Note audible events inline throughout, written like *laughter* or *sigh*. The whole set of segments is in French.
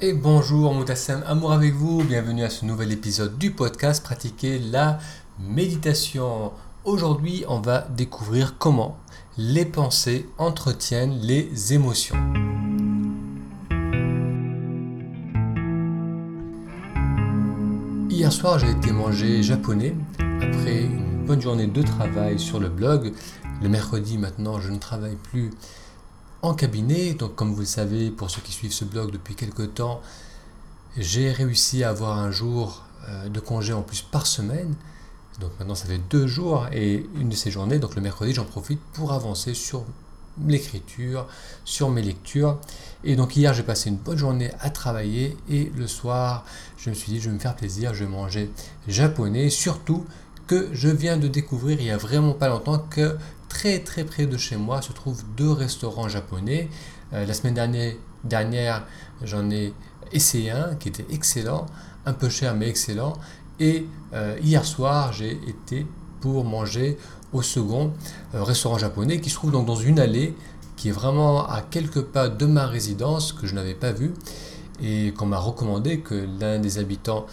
Et bonjour Moutassem, amour avec vous, bienvenue à ce nouvel épisode du podcast Pratiquer la méditation. Aujourd'hui, on va découvrir comment les pensées entretiennent les émotions. Hier soir, j'ai été manger japonais après une bonne journée de travail sur le blog. Le mercredi, maintenant, je ne travaille plus en cabinet. Donc, comme vous le savez, pour ceux qui suivent ce blog depuis quelques temps, j'ai réussi à avoir un jour euh, de congé en plus par semaine. Donc maintenant, ça fait deux jours et une de ces journées, donc le mercredi, j'en profite pour avancer sur l'écriture, sur mes lectures. Et donc hier, j'ai passé une bonne journée à travailler et le soir, je me suis dit, je vais me faire plaisir, je vais manger japonais, surtout que je viens de découvrir il y a vraiment pas longtemps que très près de chez moi se trouvent deux restaurants japonais. Euh, la semaine dernière, j'en ai essayé un qui était excellent, un peu cher mais excellent. Et euh, hier soir, j'ai été pour manger au second euh, restaurant japonais qui se trouve donc dans une allée qui est vraiment à quelques pas de ma résidence que je n'avais pas vu et qu'on m'a recommandé, que l'un des habitants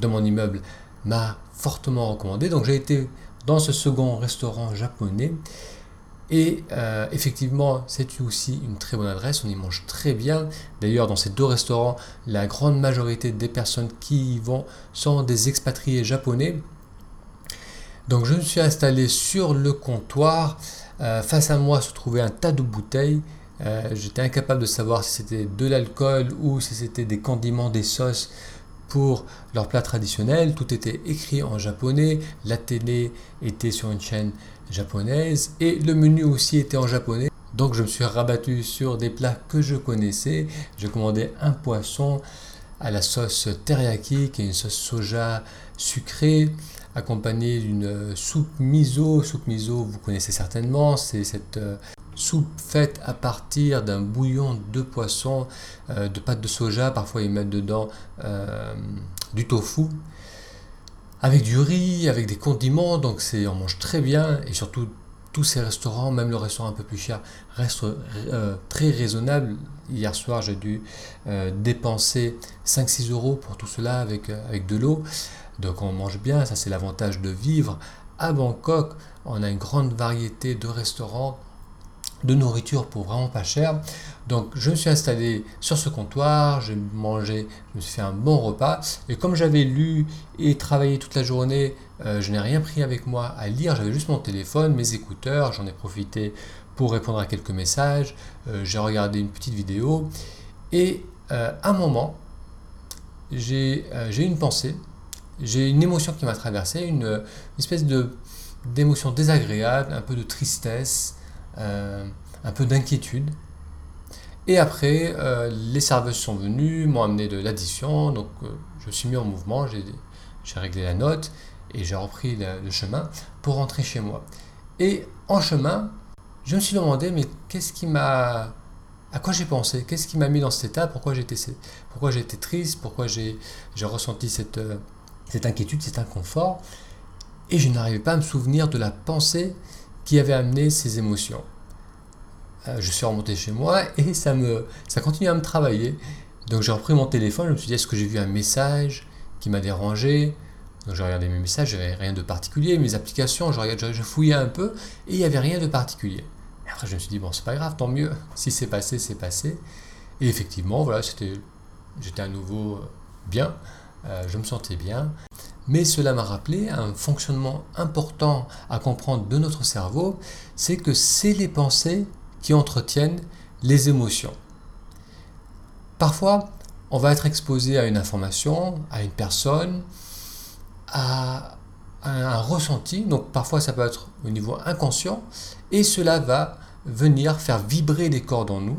de mon immeuble m'a fortement recommandé. Donc j'ai été dans ce second restaurant japonais. Et euh, effectivement, c'est aussi une très bonne adresse, on y mange très bien. D'ailleurs, dans ces deux restaurants, la grande majorité des personnes qui y vont sont des expatriés japonais. Donc je me suis installé sur le comptoir. Euh, face à moi se trouvait un tas de bouteilles. Euh, j'étais incapable de savoir si c'était de l'alcool ou si c'était des condiments, des sauces pour leur plat traditionnel. Tout était écrit en japonais. La télé était sur une chaîne japonaise et le menu aussi était en japonais. Donc je me suis rabattu sur des plats que je connaissais. J'ai commandé un poisson à la sauce teriyaki, qui est une sauce soja sucrée, accompagnée d'une soupe miso. Soupe miso, vous connaissez certainement, c'est cette euh, soupe faite à partir d'un bouillon de poisson, euh, de pâte de soja, parfois ils mettent dedans euh, du tofu, avec du riz, avec des condiments, donc c'est, on mange très bien, et surtout tous ces restaurants, même le restaurant un peu plus cher, restent euh, très raisonnable. Hier soir, j'ai dû dépenser 5-6 euros pour tout cela avec, avec de l'eau. Donc on mange bien, ça c'est l'avantage de vivre à Bangkok. On a une grande variété de restaurants de nourriture pour vraiment pas cher. Donc je me suis installé sur ce comptoir, j'ai mangé, je me suis fait un bon repas. Et comme j'avais lu et travaillé toute la journée, euh, je n'ai rien pris avec moi à lire, j'avais juste mon téléphone, mes écouteurs, j'en ai profité pour répondre à quelques messages, euh, j'ai regardé une petite vidéo. Et euh, à un moment, j'ai une pensée, j'ai une émotion qui m'a traversé, une, espèce de d'émotion désagréable, un peu de tristesse, euh, un peu d'inquiétude. Et après, euh, les serveuses sont venues, m'ont amené de l'addition, donc euh, je suis mis en mouvement, j'ai réglé la note et j'ai repris le, chemin pour rentrer chez moi. Et en chemin, je me suis demandé, mais qu'est-ce qui m'a... À quoi j'ai pensé? Qu'est-ce qui m'a mis dans cet état? Pourquoi j'étais pourquoi été triste? Pourquoi j'ai ressenti cette, cette inquiétude, cet inconfort Et je n'arrivais pas à me souvenir de la pensée qui avait amené ces émotions. Euh, je suis remonté chez moi et ça, me, continue à me travailler. Donc j'ai repris mon téléphone, je me suis dit est-ce que j'ai vu un message qui m'a dérangé? Donc j'ai regardé mes messages, j'avais rien de particulier, mes applications, je, regardais, je fouillais un peu et il n'y avait rien de particulier. Et après je me suis dit bon c'est pas grave, tant mieux, *laughs* si c'est passé, c'est passé. Et effectivement, voilà, j'étais à nouveau euh, bien, euh, je me sentais bien. Mais cela m'a rappelé un fonctionnement important à comprendre de notre cerveau, c'est que c'est les pensées qui entretiennent les émotions. Parfois, on va être exposé à une information, à une personne, à, un ressenti, donc parfois ça peut être au niveau inconscient, et cela va venir faire vibrer des cordes en nous,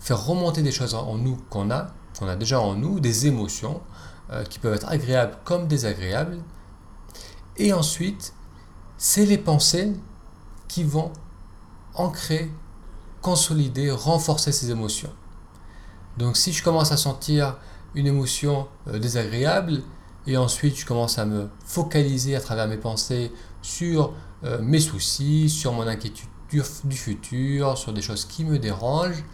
faire remonter des choses en nous qu'on a, qu'on a déjà en nous, des émotions, euh, qui peuvent être agréables comme désagréables. Et ensuite, c'est les pensées qui vont ancrer, consolider, renforcer ces émotions. Donc si je commence à sentir une émotion euh, désagréable, et ensuite je commence à me focaliser à travers mes pensées sur euh, mes soucis, sur mon inquiétude du futur, sur des choses qui me dérangent,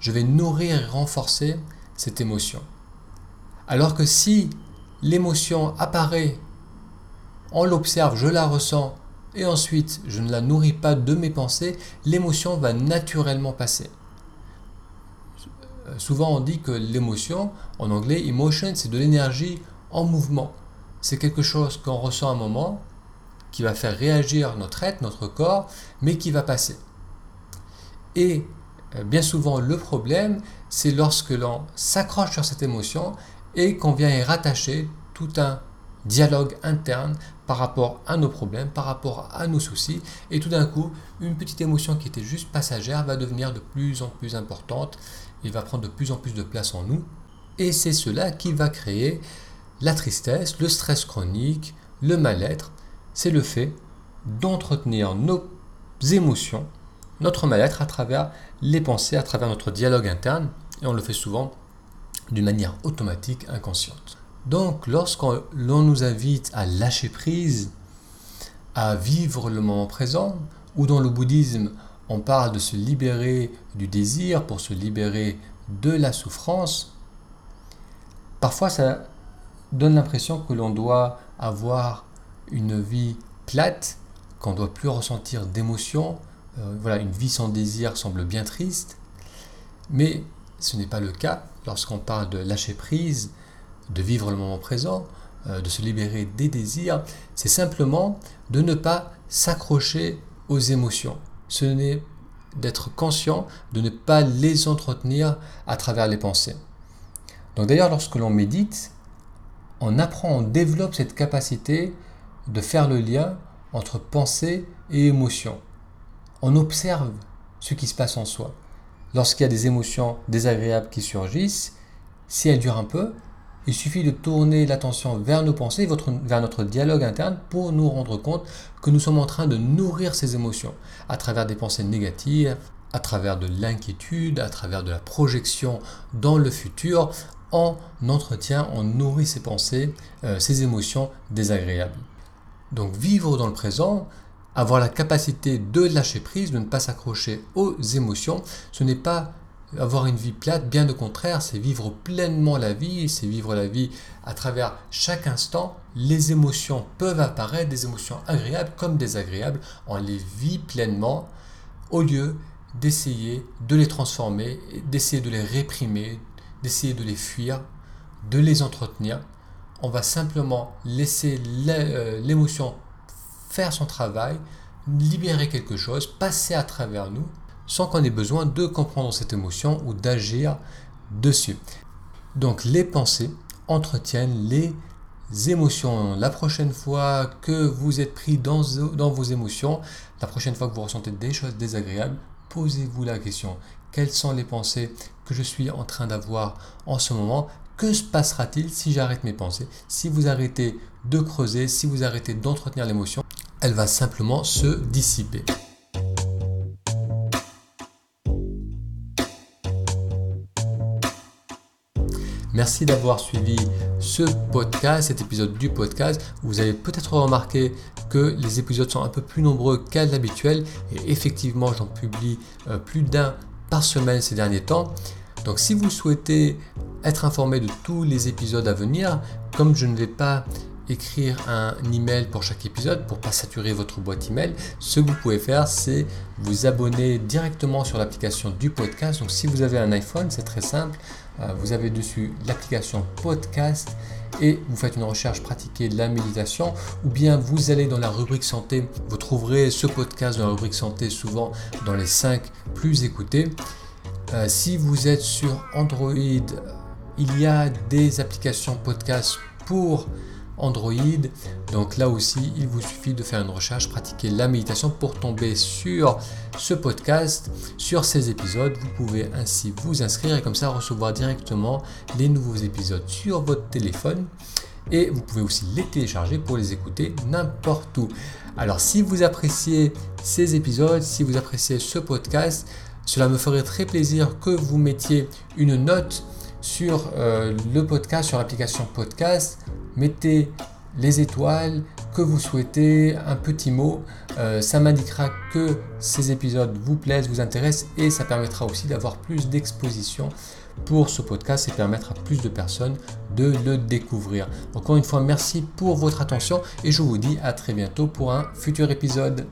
je vais nourrir et renforcer cette émotion. Alors que si l'émotion apparaît, on l'observe, je la ressens, et ensuite je ne la nourris pas de mes pensées, l'émotion va naturellement passer. Euh, souvent on dit que l'émotion, en anglais emotion, c'est de l'énergie en mouvement. C'est quelque chose qu'on ressent un moment, qui va faire réagir notre être, notre corps, mais qui va passer. Et euh, bien souvent le problème, c'est lorsque l'on s'accroche sur cette émotion et qu'on vient y rattacher tout un dialogue interne par rapport à nos problèmes, par rapport à nos soucis, et tout d'un coup, une petite émotion qui était juste passagère va devenir de plus en plus importante, et va prendre de plus en plus de place en nous, et c'est cela qui va créer la tristesse, le stress chronique, le mal-être, c'est le fait d'entretenir nos émotions, notre mal-être à travers les pensées, à travers notre dialogue interne, et on le fait souvent d'une manière automatique, inconsciente. Donc, lorsqu'on nous invite à lâcher prise, à vivre le moment présent, ou dans le bouddhisme, on parle de se libérer du désir pour se libérer de la souffrance, parfois ça donne l'impression que l'on doit avoir une vie plate, qu'on ne doit plus ressentir d'émotions. Euh, voilà, une vie sans désir semble bien triste, mais ce n'est pas le cas lorsqu'on parle de lâcher prise, de vivre le moment présent, euh, de se libérer des désirs, c'est simplement de ne pas s'accrocher aux émotions. Ce n'est d'être conscient de ne pas les entretenir à travers les pensées. Donc d'ailleurs, lorsque l'on médite, on apprend, on développe cette capacité de faire le lien entre pensée et émotion. On observe ce qui se passe en soi. Lorsqu'il y a des émotions désagréables qui surgissent, si elles durent un peu, il suffit de tourner l'attention vers nos pensées, vers notre dialogue interne pour nous rendre compte que nous sommes en train de nourrir ces émotions à travers des pensées négatives, à travers de l'inquiétude, à travers de la projection dans le futur. On entretient, on nourrit ces pensées, euh, ces émotions désagréables. Donc vivre dans le présent, avoir la capacité de lâcher prise, de ne pas s'accrocher aux émotions, ce n'est pas avoir une vie plate, bien au contraire, c'est vivre pleinement la vie, c'est vivre la vie à travers chaque instant. Les émotions peuvent apparaître, des émotions agréables comme désagréables, on les vit pleinement au lieu d'essayer de les transformer, d'essayer de les réprimer, d'essayer de les fuir, de les entretenir. On va simplement laisser euh, l'émotion faire son travail, libérer quelque chose, passer à travers nous sans qu'on ait besoin de comprendre cette émotion ou d'agir dessus. Donc les pensées entretiennent les émotions. La prochaine fois que vous êtes pris dans, dans vos émotions, la prochaine fois que vous ressentez des choses désagréables, posez-vous la question, quelles sont les pensées que je suis en train d'avoir en ce moment que se passera-t-il si j'arrête mes pensées Si vous arrêtez de creuser, si vous arrêtez d'entretenir l'émotion, elle va simplement se dissiper. Merci d'avoir suivi ce podcast, cet épisode du podcast. Vous avez peut-être remarqué que les épisodes sont un peu plus nombreux qu'à l'habituel et effectivement j'en publie euh, plus d'un par semaine ces derniers temps. Donc si vous souhaitez être informé de tous les épisodes à venir, comme je ne vais pas écrire un email pour chaque épisode pour pas saturer votre boîte email, ce que vous pouvez faire c'est vous abonner directement sur l'application du podcast. Donc si vous avez un iPhone, c'est très simple. Euh, vous avez dessus l'application podcast et vous faites une recherche pratiquée de la méditation ou bien vous allez dans la rubrique santé, vous trouverez ce podcast dans la rubrique santé souvent dans les 5 plus écoutés. Euh, si vous êtes sur Android, il y a des applications podcast pour Android. Donc là aussi, il vous suffit de faire une recherche, pratiquer la méditation pour tomber sur ce podcast, sur ces épisodes. Vous pouvez ainsi vous inscrire et comme ça recevoir directement les nouveaux épisodes sur votre téléphone. Et vous pouvez aussi les télécharger pour les écouter n'importe où. Alors si vous appréciez ces épisodes, si vous appréciez ce podcast, cela me ferait très plaisir que vous mettiez une note sur euh, le podcast, sur l'application podcast mettez les étoiles que vous souhaitez, un petit mot. Euh, ça m'indiquera que ces épisodes vous plaisent, vous intéressent et ça permettra aussi d'avoir plus d'exposition pour ce podcast et permettre à plus de personnes de le découvrir. Encore une fois, merci pour votre attention et je vous dis à très bientôt pour un futur épisode.